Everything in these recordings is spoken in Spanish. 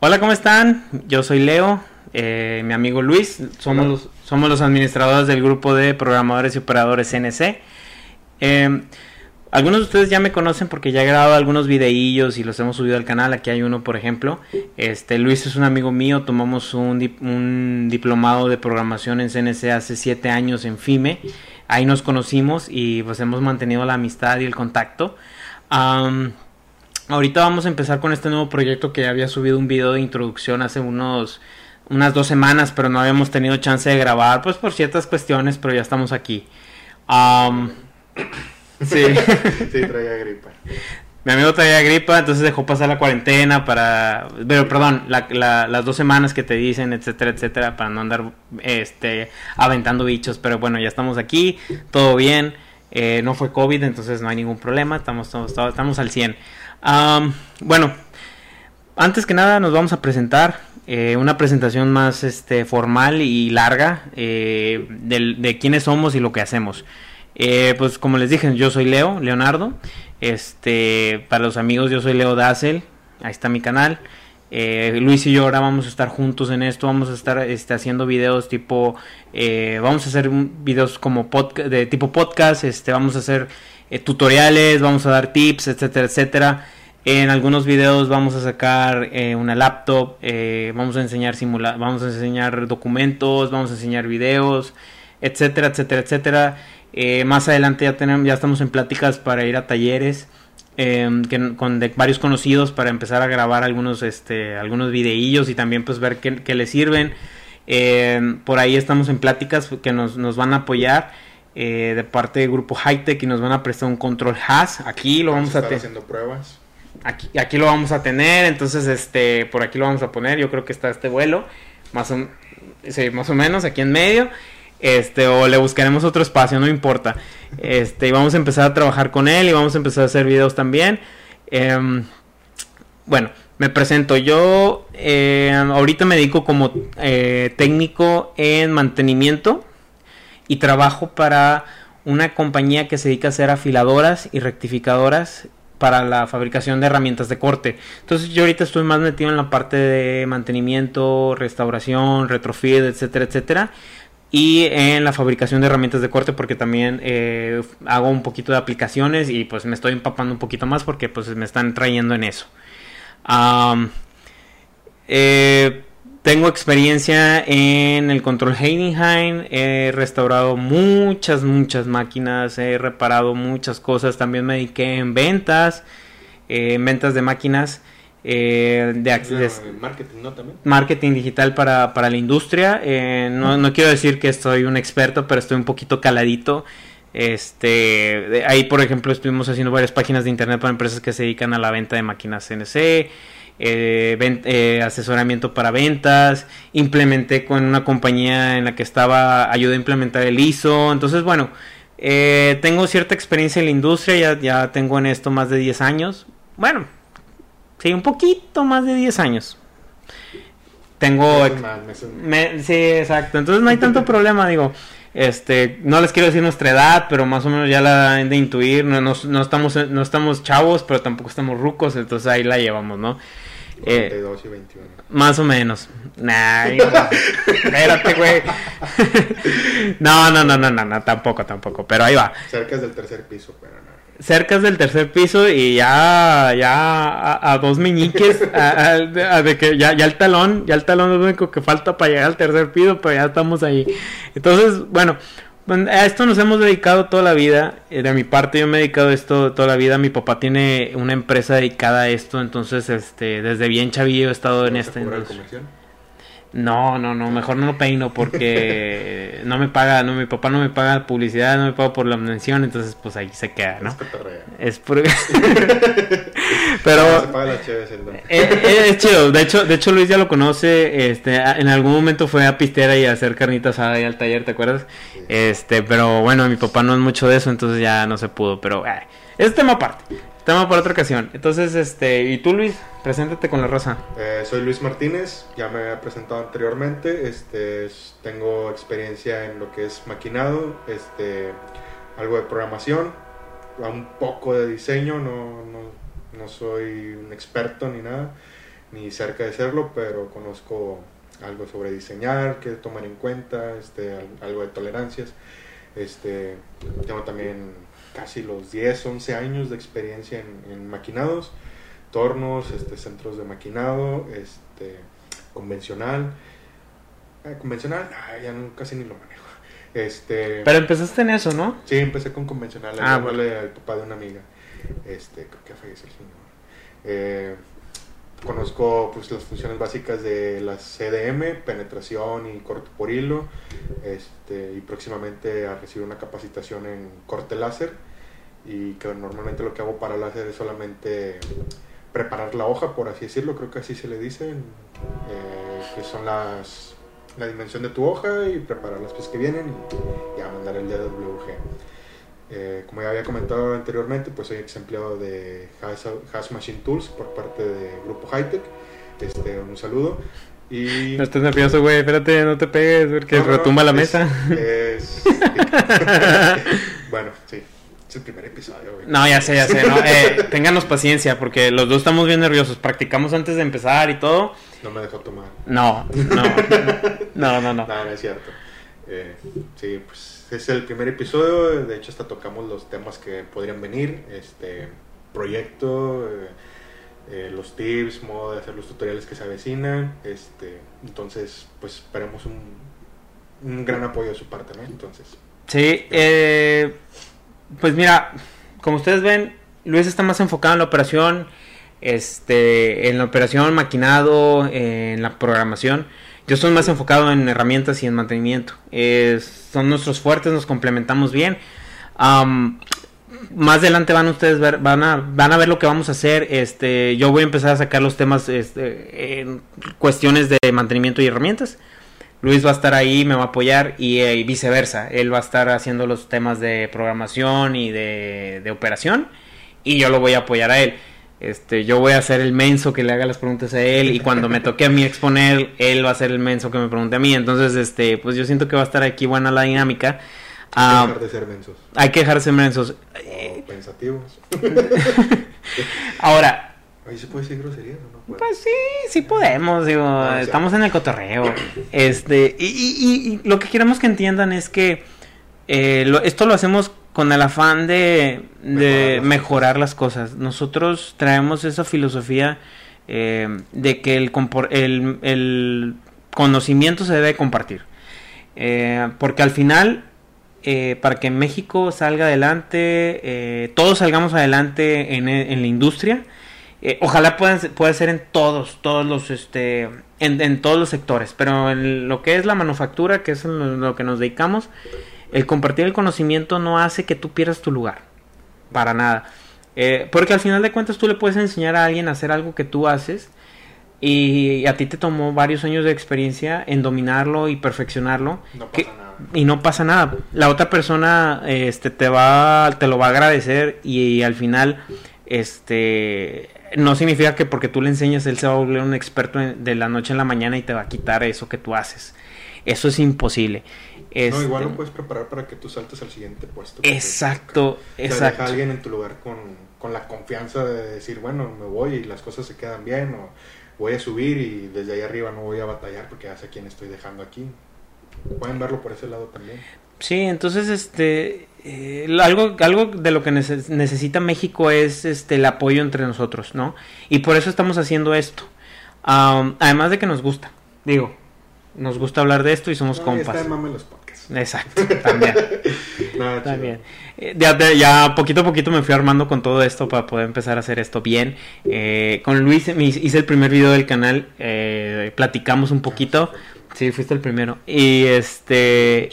Hola, ¿cómo están? Yo soy Leo, eh, mi amigo Luis, somos los, somos los administradores del grupo de programadores y operadores CNC. Eh, algunos de ustedes ya me conocen porque ya he grabado algunos videillos y los hemos subido al canal. Aquí hay uno, por ejemplo. Este Luis es un amigo mío. Tomamos un, un diplomado de programación en CNC hace siete años en FIME. Ahí nos conocimos y pues hemos mantenido la amistad y el contacto. Ahorita vamos a empezar con este nuevo proyecto que había subido un video de introducción hace unos unas dos semanas, pero no habíamos tenido chance de grabar, pues por ciertas cuestiones, pero ya estamos aquí. sí. sí, traía gripa. Mi amigo traía gripa, entonces dejó pasar la cuarentena para, pero perdón, las dos semanas que te dicen, etcétera, etcétera, para no andar, este, aventando bichos. Pero bueno, ya estamos aquí, todo bien, eh, no fue COVID, entonces no hay ningún problema, estamos, estamos, estamos al 100. Bueno, antes que nada nos vamos a presentar, eh, una presentación más, este, formal y larga eh, de, quiénes somos y lo que hacemos. Eh, pues como les dije, yo soy Leo, Leonardo. Este, para los amigos, yo soy Leo Dassel. Ahí está mi canal. Luis y yo ahora vamos a estar juntos en esto. Vamos a estar este, haciendo videos tipo. Vamos a hacer videos como de tipo podcast. Este, vamos a hacer tutoriales, vamos a dar tips, etcétera, etcétera. En algunos videos vamos a sacar una laptop, vamos a enseñar simula vamos a enseñar documentos, vamos a enseñar videos, etcétera, etcétera, etcétera. Eh, más adelante ya tenemos, ya estamos en pláticas para ir a talleres em, con de varios conocidos para empezar a grabar algunos, este, algunos videillos y también pues ver qué, les sirven. Em, por ahí estamos en pláticas que nos, nos van a apoyar eh, de parte del grupo Hightech y nos van a prestar un control HAS. Aquí lo vamos, a tener. haciendo pruebas. Aquí, aquí lo vamos a tener, entonces este, por aquí lo vamos a poner. Yo creo que está este vuelo, más o, más o menos aquí en medio. Este, o le buscaremos otro espacio, no importa. Este, y vamos a empezar a trabajar con él y vamos a empezar a hacer videos también. Em, bueno, me presento. Yo em, ahorita me dedico como eh, técnico en mantenimiento y trabajo para una compañía que se dedica a hacer afiladoras y rectificadoras para la fabricación de herramientas de corte. Entonces yo ahorita estoy más metido en la parte de mantenimiento, restauración, retrofit, etcétera, etcétera y en la fabricación de herramientas de corte porque también eh, hago un poquito de aplicaciones y pues me estoy empapando un poquito más porque pues me están trayendo en eso. Eh, tengo experiencia en el control Heidenheim, he restaurado muchas, muchas máquinas, he reparado muchas cosas, también me dediqué en ventas, eh, en ventas de máquinas. Eh, de, marketing, ¿no? También. marketing digital para, para la industria. Eh, no, no, quiero decir que estoy un experto, pero estoy un poquito caladito. Este, ahí, por ejemplo, estuvimos haciendo varias páginas de internet para empresas que se dedican a la venta de máquinas CNC, eh, asesoramiento para ventas, implementé con una compañía en la que estaba, ayudé a implementar el ISO. Entonces, bueno, tengo cierta experiencia en la industria, ya, ya tengo en esto más de 10 años. Bueno, Sí, un poquito más de 10 años. Tengo... sí, exacto. Entonces no hay tanto problema, digo. Este, no les quiero decir nuestra edad, pero más o menos ya la han de intuir. No, no, estamos, no estamos chavos, pero tampoco estamos rucos, entonces ahí la llevamos, ¿no? 42 y 21. Más o menos. Nah, espérate, güey. no, no, no, no, no, no, tampoco, tampoco, pero ahí va. Cerca del tercer piso, pero no cerca del tercer piso y ya, ya a, dos meñiques, de que ya, ya el talón, ya el talón es lo único que falta para llegar al tercer piso, pero ya estamos ahí. Entonces, bueno, a esto nos hemos dedicado toda la vida. Eh, de mi parte, yo me he dedicado a esto toda la vida. Mi papá tiene una empresa dedicada a esto, entonces, este, desde bien chavillo he estado en esta industria. No, no, no, mejor no lo peino porque no me paga, no, mi papá no me paga publicidad, no me paga por la mención, entonces pues ahí se queda, ¿no? Es por... Pero... es, chido, de hecho, de hecho Luis ya lo conoce, este, en algún momento fue a Pistera y a hacer carnitas ahí al taller, ¿te acuerdas? Este, pero bueno, mi papá no es mucho de eso, entonces ya no se pudo, pero es tema aparte. Tema para otra ocasión. Entonces, este, ¿y tú Luis? Preséntate con la raza. Eh, soy Luis Martínez, ya me he presentado anteriormente. Este, tengo experiencia en lo que es maquinado, este, algo de programación, un poco de diseño, no, no, no soy un experto ni nada. ni cerca de serlo, pero conozco algo sobre diseñar, que tomar en cuenta, este, algo de tolerancias. Este, tengo también casi los 10, 11 años de experiencia en, maquinados, tornos, este, centros de maquinado, este, convencional. Eh, convencional, ah, ya casi ni lo manejo. Este, Pero empezaste en eso, ¿no? Sí, empecé con convencional, ah, al papá de una amiga. Este, que falleció el señor. Eh, conozco pues las funciones básicas de la CDM, penetración y corte por hilo, este, y próximamente a recibir una capacitación en corte láser, y que normalmente lo que hago para láser es solamente preparar la hoja, por así decirlo, creo que así se le dice, eh, que son las la dimensión de tu hoja y preparar las piezas que vienen y ya mandar el DWG. Eh, como ya había comentado anteriormente, pues soy ex empleado de Has, Machine Tools por parte de Grupo Hightech. Este, un saludo. Y... No estés nervioso, güey, espérate, no te pegues, porque retumba la mesa. bueno, sí. Es el primer episodio, güey. No, ya sé, ya sé. No, eh, ténganos paciencia, porque los dos estamos bien nerviosos. Practicamos antes de empezar y todo. No me dejó tomar. No, no. No, no, no. No, no es cierto. Eh, sí, pues es el primer episodio, de hecho hasta tocamos los temas que podrían venir, este proyecto, eh, eh, los tips, modo de hacer los tutoriales que se avecinan, este, entonces pues esperemos un, un gran apoyo de su parte, ¿no? Entonces. Sí, eh, pues mira, como ustedes ven, Luis está más enfocado en la operación, este, en la operación maquinado, en la programación. Yo estoy más enfocado en herramientas y en mantenimiento. son nuestros fuertes, nos complementamos bien. más adelante van ustedes ver, van a, van a ver lo que vamos a hacer. Este, yo voy a empezar a sacar los temas este, cuestiones de mantenimiento y herramientas. Luis va a estar ahí, me va a apoyar y, eh, viceversa. Él va a estar haciendo los temas de programación y de, de operación y yo lo voy a apoyar a él. Este, yo voy a ser el menso que le haga las preguntas a él y cuando me toque a mí exponer, él va a ser el menso que me pregunte a mí. Entonces, este, pues yo siento que va a estar aquí buena la dinámica. Hay que ah, dejar de ser mensos. Hay que dejar de ser mensos. pensativos. Ahora. Ahí se puede decir grosería, ¿no? Pues sí, sí podemos, digo, estamos en el cotorreo. Este, y, y, y, lo que queremos que entiendan es que eh, esto lo hacemos con el afán de, mejorar, las cosas. Nosotros traemos esa filosofía eh, de que el, el, conocimiento se debe compartir. Eh, porque al final, eh, para que México salga adelante, todos salgamos adelante en, en la industria, ojalá pueda, pueda ser en todos, todos los, este, en, en, todos los sectores, pero en lo que es la manufactura, que es lo que nos dedicamos, el compartir el conocimiento no hace que tú pierdas tu lugar. Para nada. Eh, porque al final de cuentas tú le puedes enseñar a alguien a hacer algo que tú haces y a ti te tomó varios años de experiencia en dominarlo y perfeccionarlo. No pasa nada. Y no pasa nada. La otra persona este, te, va, te lo va a agradecer y, al final este, no significa que porque tú le enseñas él se va a volver un experto de la noche en la mañana y te va a quitar eso que tú haces. Eso es imposible. No, igual lo este, puedes preparar para que tú saltes al siguiente puesto. Exacto, exacto. Deja a alguien en tu lugar con, con la confianza de decir, bueno, me voy y las cosas se quedan bien, o voy a subir y desde ahí arriba no voy a batallar porque ya sé quién estoy dejando aquí. Pueden verlo por ese lado también. Sí, entonces este eh, algo algo de lo que necesita México es este el apoyo entre nosotros, ¿no? Y por eso estamos haciendo esto. además de que nos gusta, digo, nos gusta hablar de esto y somos compas. Exacto, también. también. Eh, ya, poquito a poquito me fui armando con todo esto para poder empezar a hacer esto bien. Eh, con Luis hice el primer video del canal, eh, platicamos un poquito. Sí, fuiste el primero. Y este...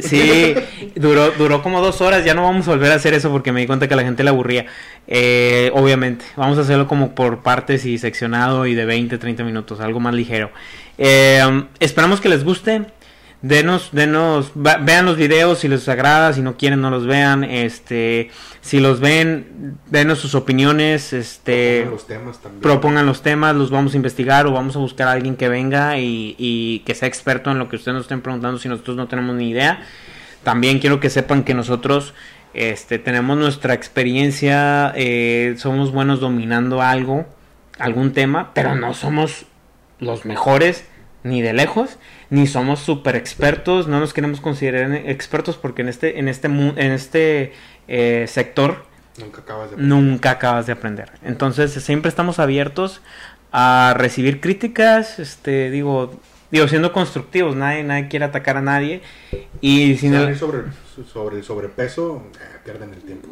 Sí, duró, duró como dos horas. Ya no vamos a volver a hacer eso porque me di cuenta que a la gente le aburría. obviamente, vamos a hacerlo como por partes y seccionado y de 20, 30 minutos, algo más ligero. esperamos que les guste denos, denos, vean los videos si les agrada, si no quieren no los vean, este, si los ven, denos sus opiniones, este, propongan los temas también. Propongan los temas, los vamos a investigar o vamos a buscar a alguien que venga y, y que sea experto en lo que ustedes nos estén preguntando si nosotros no tenemos ni idea. También quiero que sepan que nosotros este, tenemos nuestra experiencia, eh, somos buenos dominando algo algún tema, pero no somos los mejores ni de lejos, ni somos super expertos, no nos queremos considerar expertos porque en este, en este, en este eh, sector nunca acabas, de aprender. nunca acabas de aprender. Entonces siempre estamos abiertos a recibir críticas, este, digo, digo siendo constructivos, nadie, nadie quiere atacar a nadie y sin el... sobre, sobre el sobrepeso eh, pierden el tiempo.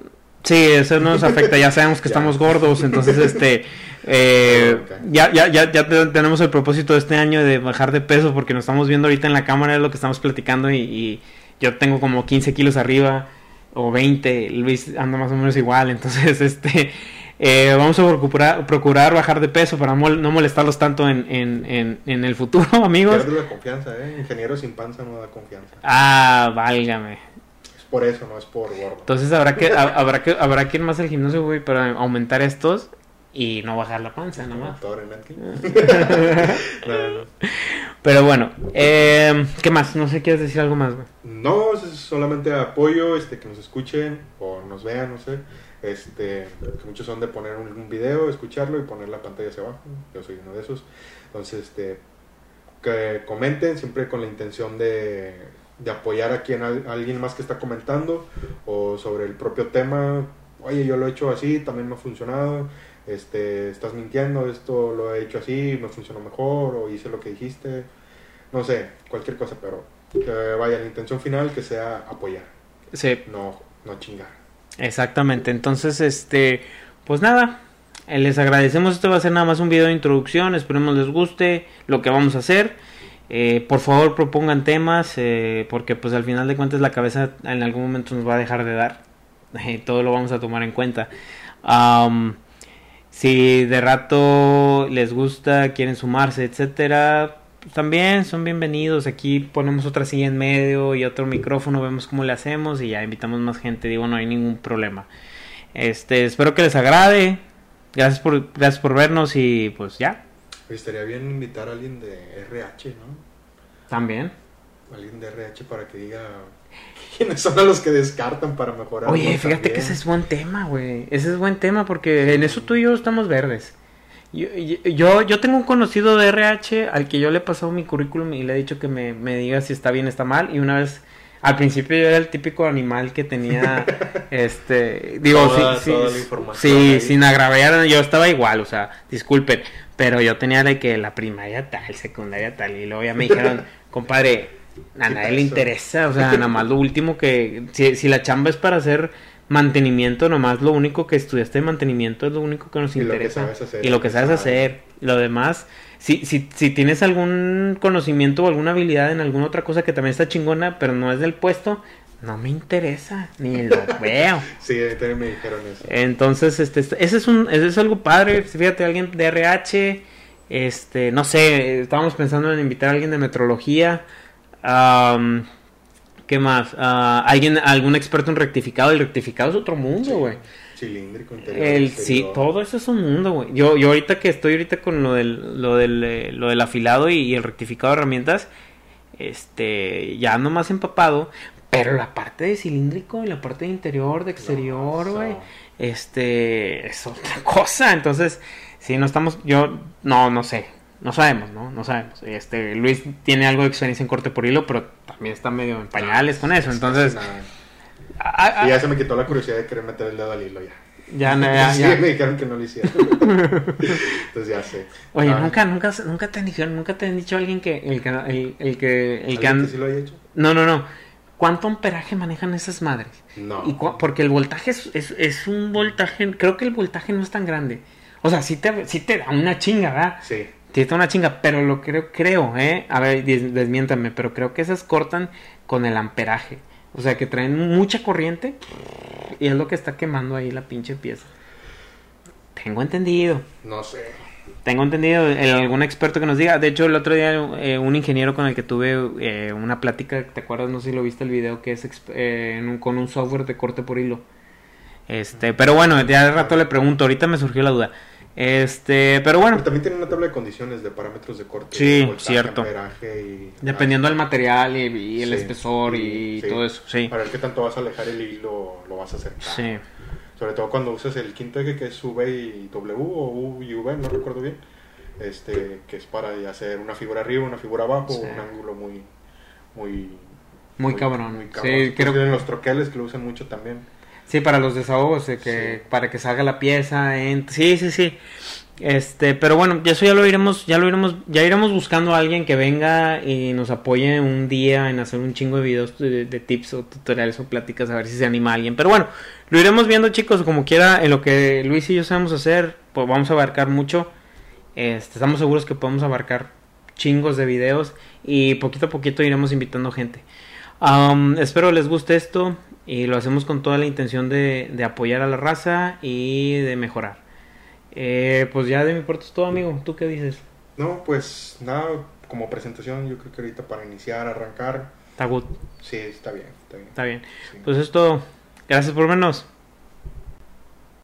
Sí, eso no nos afecta, ya sabemos que estamos gordos, entonces este eh, ya, ya, ya, ya tenemos el propósito de este año de bajar de peso porque nos estamos viendo ahorita en la cámara de lo que estamos platicando y, yo tengo como 15 kilos arriba o 20, Luis anda más o menos igual, entonces este eh, vamos a procurar, procurar bajar de peso para no molestarlos tanto en, en, en, el futuro, amigos. Pierde la confianza, ¿eh? Ingeniero sin panza no da confianza. Ah, válgame por eso, no es por gordo. Entonces habrá que, habrá que, habrá que ir más al gimnasio, güey, para aumentar estos y no bajar la panza, nomás. Pero bueno, eh, ¿qué más? No sé, ¿quieres decir algo más, güey? No, es solamente apoyo, este, que nos escuchen o nos vean, no sé. Este, que muchos son de poner un, video, escucharlo y poner la pantalla hacia abajo. Yo soy uno de esos. Entonces, este, que comenten siempre con la intención de de apoyar a quien alguien más que está comentando o sobre el propio tema. Oye, yo lo he hecho así, también me ha funcionado. Este, estás mintiendo, esto lo he hecho así, me funcionó mejor o hice lo que dijiste. No sé, cualquier cosa, pero que vaya, la intención final que sea apoyar. Sí. No, no chingar. Exactamente. Entonces, este, pues nada, eh, les agradecemos. Este va a ser nada más un video de introducción. Esperemos les guste lo que vamos a hacer. Eh, por favor propongan temas eh, porque pues al final de cuentas la cabeza en algún momento nos va a dejar de dar. Eh, todo lo vamos a tomar en cuenta. si de rato les gusta, quieren sumarse, etcétera, pues, también son bienvenidos. Aquí ponemos otra silla en medio y otro micrófono, vemos cómo le hacemos y ya invitamos más gente. Digo, no hay ningún problema. Este, espero que les agrade. Gracias por, gracias por vernos y pues ya, Estaría bien invitar a alguien de RH, ¿no? También. Alguien de RH para que diga quiénes son los que descartan para mejorar. Oye, fíjate que ese es buen tema, güey. Ese es buen tema porque en eso tú y yo estamos verdes. Yo, yo, tengo un conocido de RH al que yo le he pasado mi currículum y le he dicho que me, me diga si está bien o está mal. Y una vez al principio yo era el típico animal que tenía, este, digo, sí, sí, sí sin agraviar, yo estaba igual, o sea, disculpen, pero yo tenía de que la primaria tal, secundaria tal, y luego ya me dijeron, compadre, a nadie le interesa, o sea, nada más lo último que, si, si la chamba es para hacer mantenimiento, nomás lo único que estudiaste de mantenimiento es lo único que nos interesa. y lo que sabes hacer, y lo demás si, si, si tienes algún conocimiento o alguna habilidad en alguna otra cosa que también está chingona, pero no es del puesto, no me interesa, ni lo veo. sí, también me dijeron eso. Entonces, este, este, ese es un, ese es algo padre. Fíjate, alguien de RH, este, no sé, estábamos pensando en invitar a alguien de metrología. ¿Qué más? Ah, alguien, algún experto en rectificado. El rectificado es otro mundo, güey. Cilíndrico interior. El, sí, todo eso es un mundo, güey. Yo, yo ahorita que estoy ahorita con lo del, lo del, eh, lo del afilado y, el rectificado de herramientas, este, ya ando más empapado. Pero la parte de cilíndrico y la parte de interior, de exterior, güey, este, es otra cosa. Entonces, si no estamos, yo, no, no sé, no sabemos, ¿no? No sabemos. Este, Luis tiene algo de experiencia en corte por hilo, pero también está medio en pañales con eso. Entonces, y ya se me quitó la curiosidad de querer meter el dedo al hilo ya. Ya, no, ya, ya. me dijeron que no lo hiciera. Entonces ya sé. Oye, ah. nunca, nunca, nunca te han dicho, nunca te han dicho alguien que el que el, el que el que, han... sí lo haya hecho? No, no, no. ¿Cuánto amperaje manejan esas madres? No. Y porque el voltaje es, es, es, un voltaje, creo que el voltaje no es tan grande. O sea, sí te, sí te da una chinga, ¿verdad? Sí. Te da una chinga, pero lo creo, creo, ¿eh? A ver, desmiéntame, pero creo que esas cortan con el amperaje. O sea, que traen mucha corriente y es lo que está quemando ahí la pinche pieza. Tengo entendido. No sé. Tengo entendido, algún experto que nos diga. De hecho, el otro día eh, un ingeniero con el que tuve eh, una plática, ¿te acuerdas? No sé si lo viste el video, que es eh, con un software de corte por hilo. Este, pero bueno, ya de rato le pregunto, ahorita me surgió la duda. Este, pero bueno. también tiene una tabla de condiciones de parámetros de corte. Sí, cierto. Dependiendo del material y, el espesor y todo eso, sí. Para ver qué tanto vas a alejar el hilo, lo vas a hacer. Sí. Sobre todo cuando usas el quinto eje que es V y W o U y V, no recuerdo bien. Este, que es para hacer una figura arriba, una figura abajo, un ángulo muy, muy, muy, cabrón. Muy Sí, creo que los troqueles que lo usan mucho también. Sí, para los desahogos, que para que salga la pieza. En... Sí, sí, sí. Este, pero bueno, eso ya lo iremos, ya lo iremos, ya iremos buscando a alguien que venga y nos apoye un día en hacer un chingo de videos de, tips o tutoriales o pláticas a ver si se anima alguien. Pero bueno, lo iremos viendo chicos, como quiera, en lo que Luis y yo sabemos hacer, pues vamos a abarcar mucho. Este, estamos seguros que podemos abarcar chingos de videos y poquito a poquito iremos invitando gente. espero les guste esto y lo hacemos con toda la intención de, de apoyar a la raza y de mejorar. Eh, pues ya de mi parte es todo, amigo. ¿Tú qué dices? No, pues nada, como presentación, yo creo que ahorita para iniciar, arrancar. Está good. Sí, está bien, está bien. Está bien. Pues es todo. Gracias por vernos.